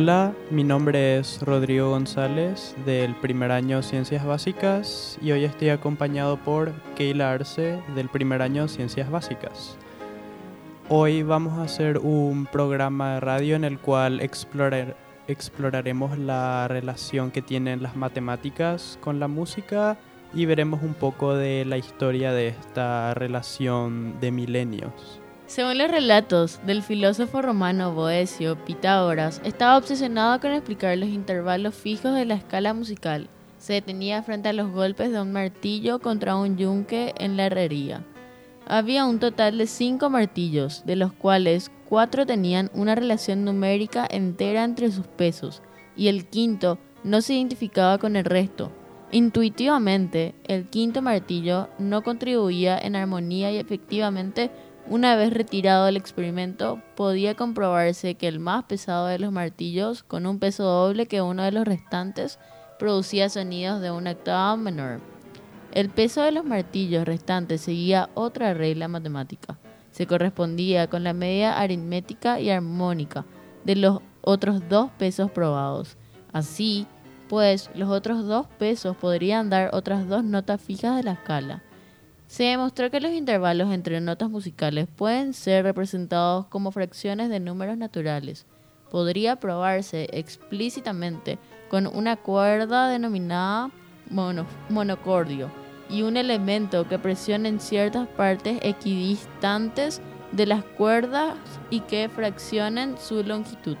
Hola, mi nombre es Rodrigo González del primer año Ciencias Básicas y hoy estoy acompañado por Keila Arce del primer año Ciencias Básicas. Hoy vamos a hacer un programa de radio en el cual explorar, exploraremos la relación que tienen las matemáticas con la música y veremos un poco de la historia de esta relación de milenios. Según los relatos del filósofo romano Boecio, Pitágoras estaba obsesionado con explicar los intervalos fijos de la escala musical. Se detenía frente a los golpes de un martillo contra un yunque en la herrería. Había un total de cinco martillos, de los cuales cuatro tenían una relación numérica entera entre sus pesos, y el quinto no se identificaba con el resto. Intuitivamente, el quinto martillo no contribuía en armonía y efectivamente una vez retirado el experimento, podía comprobarse que el más pesado de los martillos, con un peso doble que uno de los restantes, producía sonidos de una octava menor. El peso de los martillos restantes seguía otra regla matemática. Se correspondía con la media aritmética y armónica de los otros dos pesos probados. Así, pues, los otros dos pesos podrían dar otras dos notas fijas de la escala. Se demostró que los intervalos entre notas musicales pueden ser representados como fracciones de números naturales. Podría probarse explícitamente con una cuerda denominada monocordio y un elemento que presiona en ciertas partes equidistantes de las cuerdas y que fraccionen su longitud.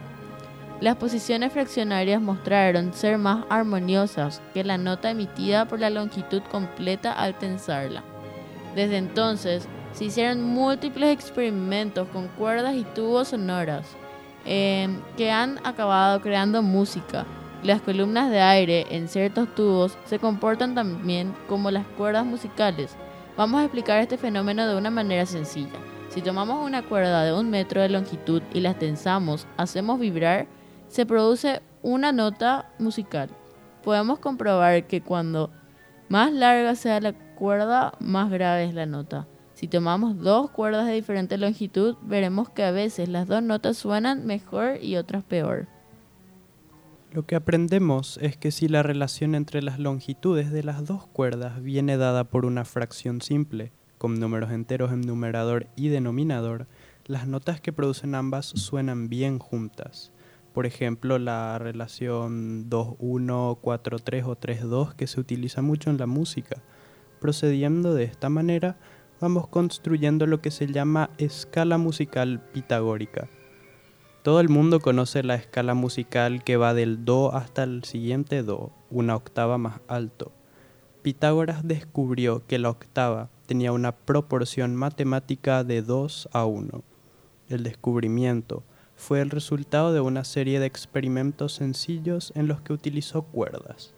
Las posiciones fraccionarias mostraron ser más armoniosas que la nota emitida por la longitud completa al tensarla. Desde entonces se hicieron múltiples experimentos con cuerdas y tubos sonoras em, que han acabado creando música. Las columnas de aire en ciertos tubos se comportan también como las cuerdas musicales. Vamos a explicar este fenómeno de una manera sencilla. Si tomamos una cuerda de un metro de longitud y la tensamos, hacemos vibrar, se produce una nota musical. Podemos comprobar que cuando más larga sea la cuerda, más grave es la nota. Si tomamos dos cuerdas de diferente longitud, veremos que a veces las dos notas suenan mejor y otras peor. Lo que aprendemos es que si la relación entre las longitudes de las dos cuerdas viene dada por una fracción simple, con números enteros en numerador y denominador, las notas que producen ambas suenan bien juntas. Por ejemplo, la relación 2-1, 4-3 o 3-2 que se utiliza mucho en la música Procediendo de esta manera, vamos construyendo lo que se llama escala musical pitagórica. Todo el mundo conoce la escala musical que va del Do hasta el siguiente Do, una octava más alto. Pitágoras descubrió que la octava tenía una proporción matemática de 2 a 1. El descubrimiento fue el resultado de una serie de experimentos sencillos en los que utilizó cuerdas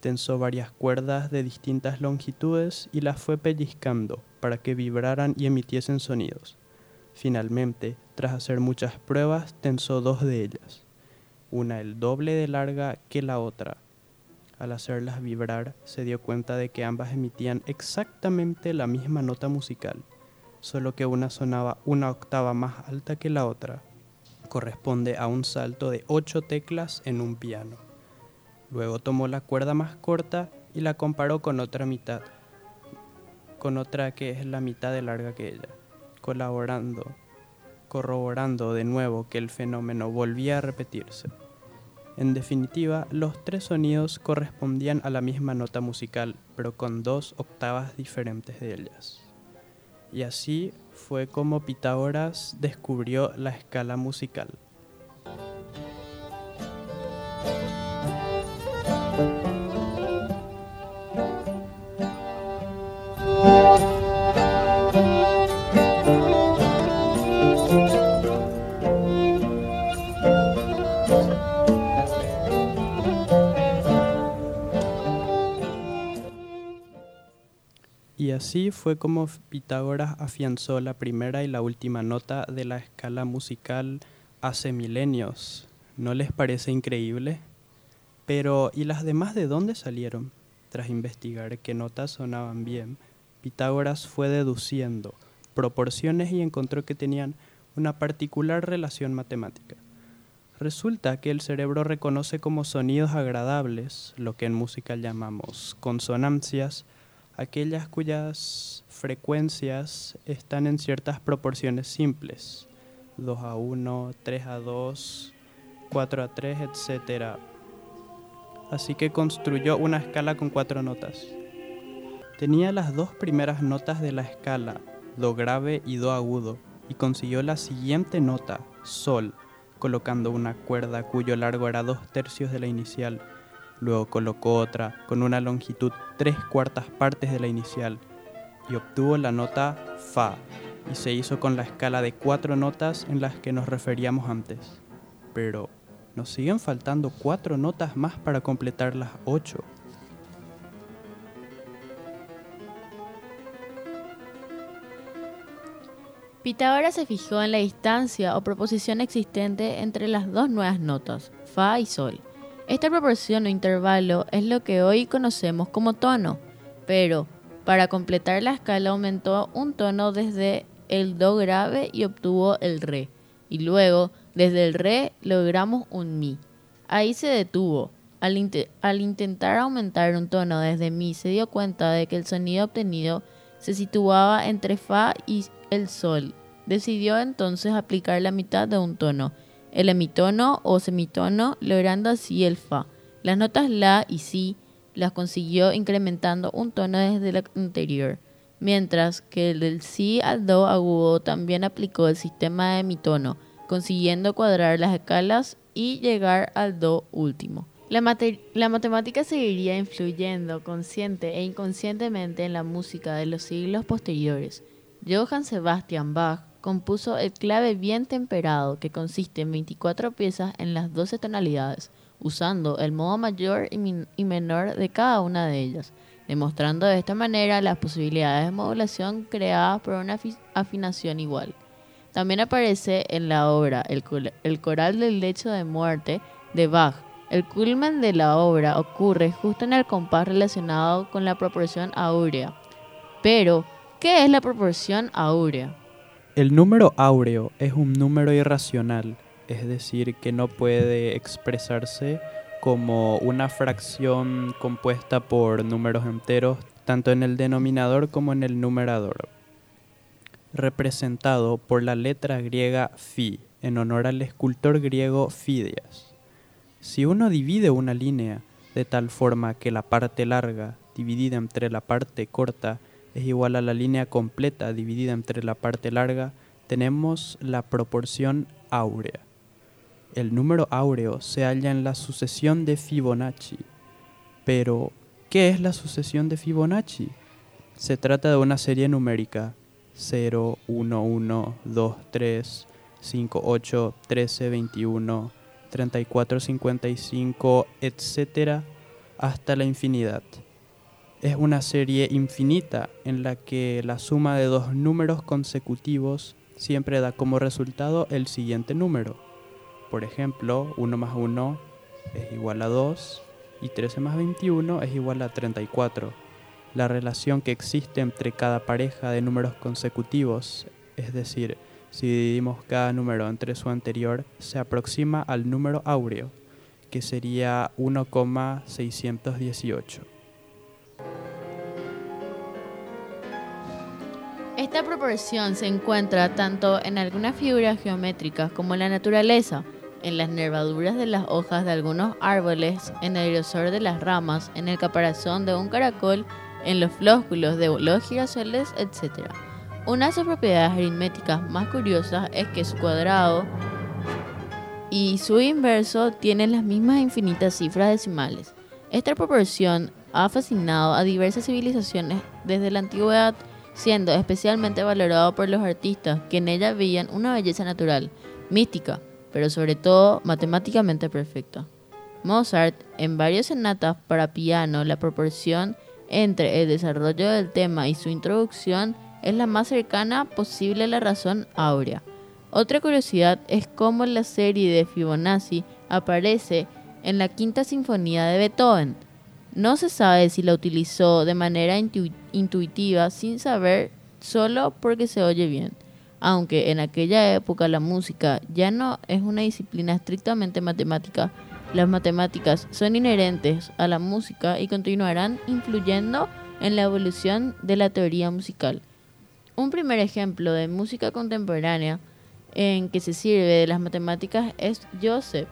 tensó varias cuerdas de distintas longitudes y las fue pellizcando para que vibraran y emitiesen sonidos. Finalmente, tras hacer muchas pruebas, tensó dos de ellas, una el doble de larga que la otra. Al hacerlas vibrar, se dio cuenta de que ambas emitían exactamente la misma nota musical, solo que una sonaba una octava más alta que la otra. Corresponde a un salto de ocho teclas en un piano. Luego tomó la cuerda más corta y la comparó con otra mitad, con otra que es la mitad de larga que ella, colaborando, corroborando de nuevo que el fenómeno volvía a repetirse. En definitiva, los tres sonidos correspondían a la misma nota musical, pero con dos octavas diferentes de ellas. Y así fue como Pitágoras descubrió la escala musical. Y así fue como Pitágoras afianzó la primera y la última nota de la escala musical hace milenios. ¿No les parece increíble? Pero, ¿y las demás de dónde salieron? Tras investigar qué notas sonaban bien, Pitágoras fue deduciendo proporciones y encontró que tenían una particular relación matemática. Resulta que el cerebro reconoce como sonidos agradables, lo que en música llamamos consonancias, aquellas cuyas frecuencias están en ciertas proporciones simples, 2 a 1, 3 a 2, 4 a 3, etc. Así que construyó una escala con cuatro notas. Tenía las dos primeras notas de la escala, Do grave y Do agudo, y consiguió la siguiente nota, Sol, colocando una cuerda cuyo largo era dos tercios de la inicial. Luego colocó otra con una longitud tres cuartas partes de la inicial y obtuvo la nota Fa y se hizo con la escala de cuatro notas en las que nos referíamos antes. Pero nos siguen faltando cuatro notas más para completar las ocho. Pitágoras se fijó en la distancia o proposición existente entre las dos nuevas notas, Fa y Sol. Esta proporción o intervalo es lo que hoy conocemos como tono, pero para completar la escala aumentó un tono desde el Do grave y obtuvo el Re, y luego desde el Re logramos un Mi. Ahí se detuvo. Al, al intentar aumentar un tono desde Mi se dio cuenta de que el sonido obtenido se situaba entre Fa y el Sol. Decidió entonces aplicar la mitad de un tono, el hemitono o semitono, logrando así el Fa. Las notas La y Si las consiguió incrementando un tono desde el anterior, mientras que el del Si al Do agudo también aplicó el sistema de hemitono, consiguiendo cuadrar las escalas y llegar al Do último. La, matemática seguiría influyendo consciente e inconscientemente en la música de los siglos posteriores. Johann Sebastian Bach compuso el clave bien temperado, que consiste en 24 piezas en las 12 tonalidades, usando el modo mayor y, menor de cada una de ellas, demostrando de esta manera las posibilidades de modulación creadas por una afinación igual. También aparece en la obra el, el coral del lecho de muerte de Bach. El culmen de la obra ocurre justo en el compás relacionado con la proporción áurea. Pero, ¿Qué es la proporción áurea? El número áureo es un número irracional, es decir, que no puede expresarse como una fracción compuesta por números enteros, tanto en el denominador como en el numerador, representado por la letra griega phi, en honor al escultor griego Fidias. Si uno divide una línea de tal forma que la parte larga, dividida entre la parte corta, es igual a la línea completa dividida entre la parte larga, tenemos la proporción áurea. El número áureo se halla en la sucesión de Fibonacci. Pero, ¿qué es la sucesión de Fibonacci? Se trata de una serie numérica 0, 1, 1, 2, 3, 5, 8, 13, 21, 34, 55, etc. hasta la infinidad es una serie infinita en la que la suma de dos números consecutivos siempre da como resultado el siguiente número. Por ejemplo, 1 más 1 es igual a 2 y 13 más 21 es igual a 34. La relación que existe entre cada pareja de números consecutivos, es decir, si dividimos cada número entre su anterior, se aproxima al número áureo, que sería 1,618. Esta proporción se encuentra tanto en algunas figuras geométricas como en la naturaleza, en las nervaduras de las hojas de algunos árboles, en el grosor de las ramas, en el caparazón de un caracol, en los flósculos de los girasoles, etc. Una de sus propiedades aritméticas más curiosas es que su cuadrado y su inverso tienen las mismas infinitas cifras decimales. Esta proporción ha fascinado a diversas civilizaciones desde la antigüedad siendo especialmente valorado por los artistas que en ella veían una belleza natural, mística, pero sobre todo matemáticamente perfecta. Mozart, en varias sonatas para piano, la proporción entre el desarrollo del tema y su introducción es la más cercana posible a la razón áurea. Otra curiosidad es cómo la serie de Fibonacci aparece en la quinta sinfonía de Beethoven, no se sabe si la utilizó de manera intuitiva sin saber, solo porque se oye bien. Aunque en aquella época la música ya no es una disciplina estrictamente matemática, las matemáticas son inherentes a la música y continuarán influyendo en la evolución de la teoría musical. Un primer ejemplo de música contemporánea en que se sirve de las matemáticas es Joseph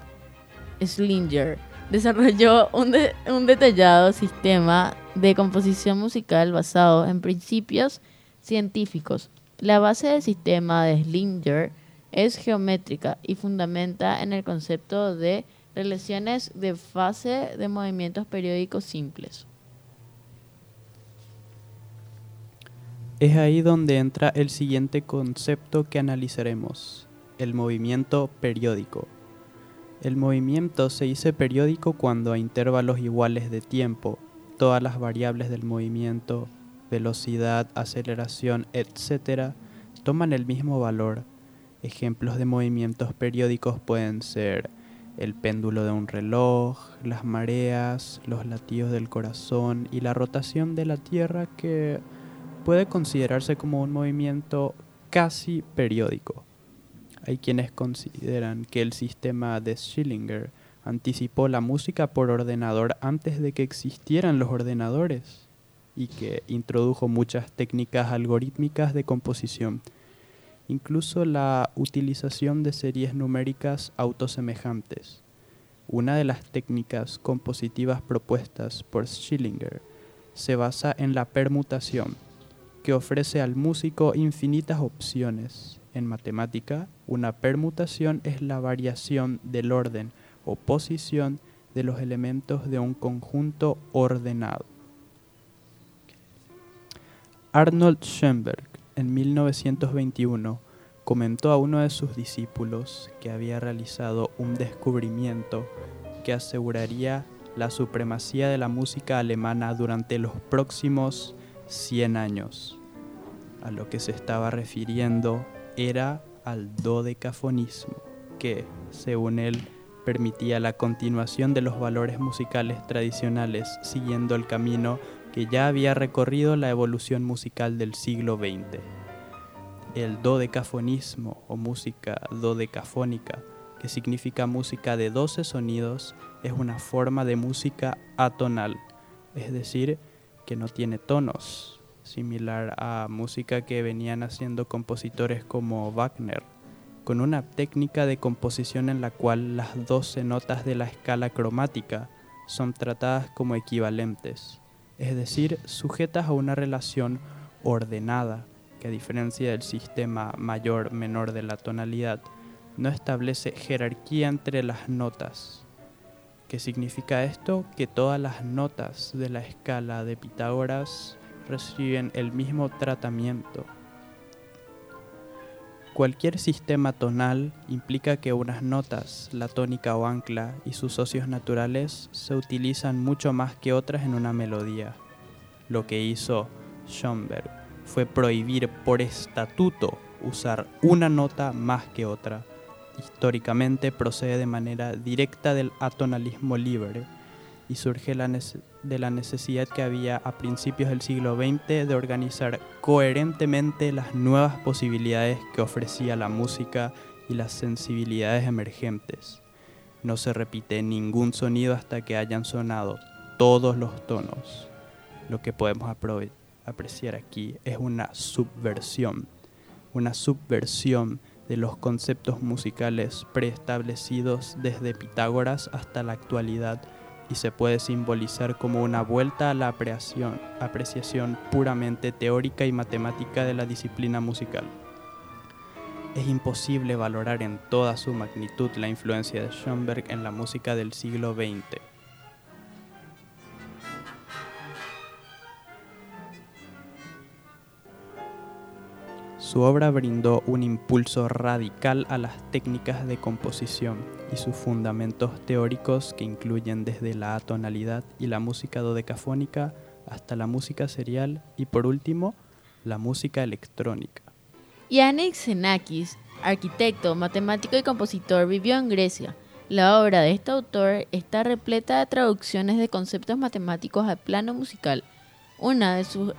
Slinger. Desarrolló un, un detallado sistema de composición musical basado en principios científicos. La base del sistema de Slinger es geométrica y fundamenta en el concepto de relaciones de fase de movimientos periódicos simples. Es ahí donde entra el siguiente concepto que analizaremos, el movimiento periódico. El movimiento se dice periódico cuando a intervalos iguales de tiempo, todas las variables del movimiento, velocidad, aceleración, etc., toman el mismo valor. Ejemplos de movimientos periódicos pueden ser el péndulo de un reloj, las mareas, los latidos del corazón y la rotación de la Tierra que puede considerarse como un movimiento casi periódico. Hay quienes consideran que el sistema de Schillinger anticipó la música por ordenador antes de que existieran los ordenadores y que introdujo muchas técnicas algorítmicas de composición, incluso la utilización de series numéricas autosemejantes. Una de las técnicas compositivas propuestas por Schillinger se basa en la permutación, que ofrece al músico infinitas opciones. En matemática, una permutación es la variación del orden o posición de los elementos de un conjunto ordenado. Arnold Schoenberg, en 1921, comentó a uno de sus discípulos que había realizado un descubrimiento que aseguraría la supremacía de la música alemana durante los próximos 100 años a lo que se estaba refiriendo era al dodecafonismo, que, según él, permitía la continuación de los valores musicales tradicionales siguiendo el camino que ya había recorrido la evolución musical del siglo XX. El dodecafonismo o música dodecafónica, que significa música de 12 sonidos, es una forma de música atonal, es decir, que no tiene tonos, similar a música que venían haciendo compositores como Wagner, con una técnica de composición en la cual las 12 notas de la escala cromática son tratadas como equivalentes, es decir, sujetas a una relación ordenada, que a diferencia del sistema mayor-menor de la tonalidad, no establece jerarquía entre las notas. ¿Qué significa esto? Que todas las notas de la escala de Pitágoras reciben el mismo tratamiento. Cualquier sistema tonal implica que unas notas, la tónica o ancla y sus socios naturales se utilizan mucho más que otras en una melodía. Lo que hizo Schoenberg fue prohibir por estatuto usar una nota más que otra. Históricamente procede de manera directa del atonalismo libre y surge de la necesidad que había a principios del siglo XX de organizar coherentemente las nuevas posibilidades que ofrecía la música y las sensibilidades emergentes. No se repite ningún sonido hasta que hayan sonado todos los tonos. Lo que podemos apreciar aquí es una subversión, una subversión de los conceptos musicales preestablecidos desde Pitágoras hasta la actualidad y se puede simbolizar como una vuelta a la apreciación, puramente teórica y matemática de la disciplina musical. Es imposible valorar en toda su magnitud la influencia de Schoenberg en la música del siglo XX. Su obra brindó un impulso radical a las técnicas de composición y sus fundamentos teóricos que incluyen desde la atonalidad y la música dodecafónica hasta la música serial y por último la música electrónica. Yannick Xenakis, arquitecto, matemático y compositor, vivió en Grecia. La obra de este autor está repleta de traducciones de conceptos matemáticos al plano musical. Una de sus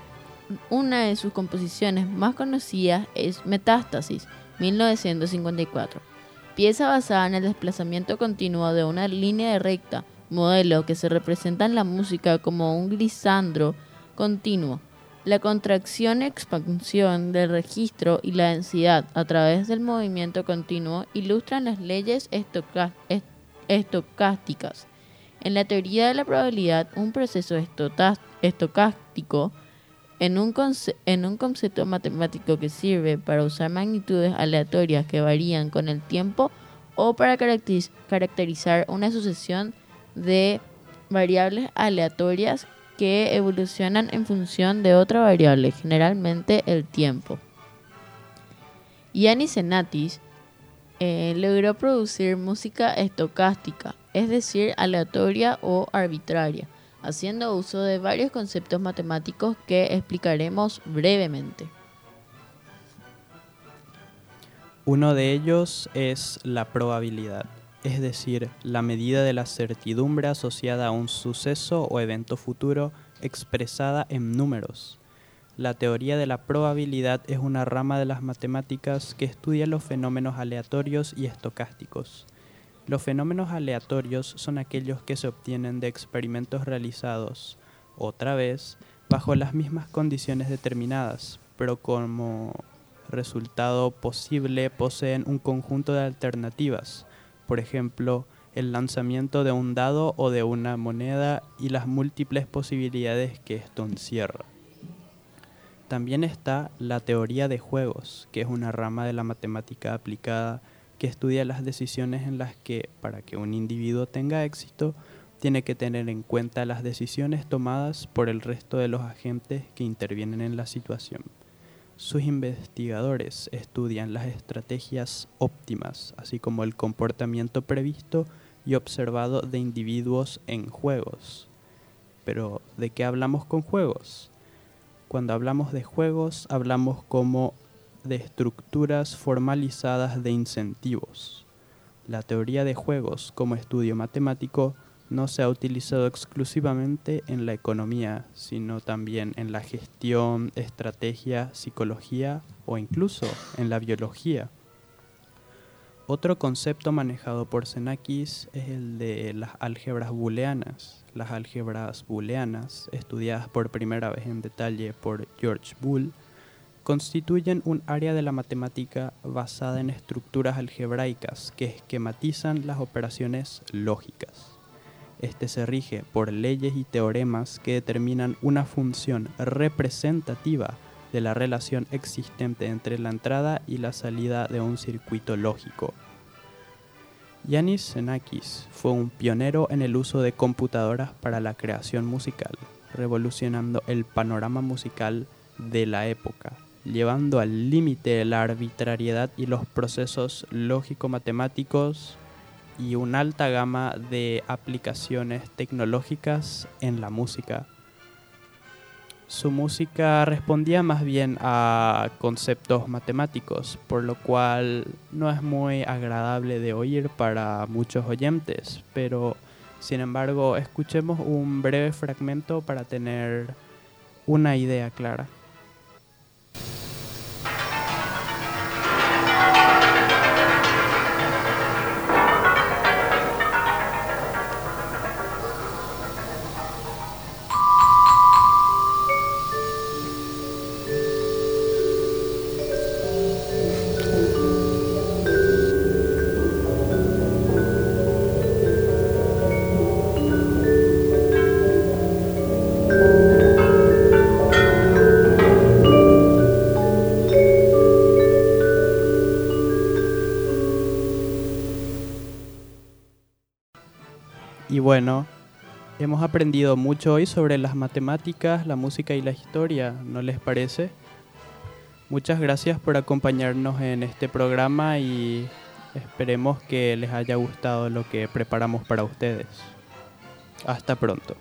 una de sus composiciones más conocidas es Metástasis, 1954, pieza basada en el desplazamiento continuo de una línea recta, modelo que se representa en la música como un glisandro continuo. La contracción expansión del registro y la densidad a través del movimiento continuo ilustran las leyes estocásticas. En la teoría de la probabilidad, un proceso estocástico en un, en un concepto matemático que sirve para usar magnitudes aleatorias que varían con el tiempo o para caracterizar una sucesión de variables aleatorias que evolucionan en función de otra variable, generalmente el tiempo. Yanis Senatis eh, logró producir música estocástica, es decir, aleatoria o arbitraria, haciendo uso de varios conceptos matemáticos que explicaremos brevemente. Uno de ellos es la probabilidad es decir, la medida de la certidumbre asociada a un suceso o evento futuro expresada en números. La teoría de la probabilidad es una rama de las matemáticas que estudia los fenómenos aleatorios y estocásticos. Los fenómenos aleatorios son aquellos que se obtienen de experimentos realizados, otra vez, bajo las mismas condiciones determinadas, pero como resultado posible poseen un conjunto de alternativas, por ejemplo, el lanzamiento de un dado o de una moneda y las múltiples posibilidades que esto encierra. También está la teoría de juegos, que es una rama de la matemática aplicada que estudia las decisiones en las que, para que un individuo tenga éxito, tiene que tener en cuenta las decisiones tomadas por el resto de los agentes que intervienen en la situación. Sus investigadores estudian las estrategias óptimas, así como el comportamiento previsto y observado de individuos en juegos. Pero, ¿de qué hablamos con juegos? Cuando hablamos de juegos, hablamos como de estructuras formalizadas de incentivos. La teoría de juegos como estudio matemático no se ha utilizado exclusivamente en la economía, sino también en la gestión, estrategia, psicología o incluso en la biología. Otro concepto manejado por Xenakis es el de las álgebras booleanas. Las álgebras booleanas, estudiadas por primera vez en detalle por George Boole, constituyen un área de la matemática basada en estructuras algebraicas que esquematizan las operaciones lógicas. Este se rige por leyes y teoremas que determinan una función representativa de la relación existente entre la entrada y la salida de un circuito lógico. Yanis Xenakis fue un pionero en el uso de computadoras para la creación musical, revolucionando el panorama musical de la época, llevando al límite la arbitrariedad y los procesos lógico-matemáticos y una alta gama de aplicaciones tecnológicas en la música. Su música respondía más bien a conceptos matemáticos, por lo cual no es muy agradable de oír para muchos oyentes, pero sin embargo escuchemos un breve fragmento para tener una idea clara. Y bueno, hemos aprendido mucho hoy sobre las matemáticas, la música y la historia, ¿no les parece? Muchas gracias por acompañarnos en este programa y esperemos que les haya gustado lo que preparamos para ustedes. Hasta pronto.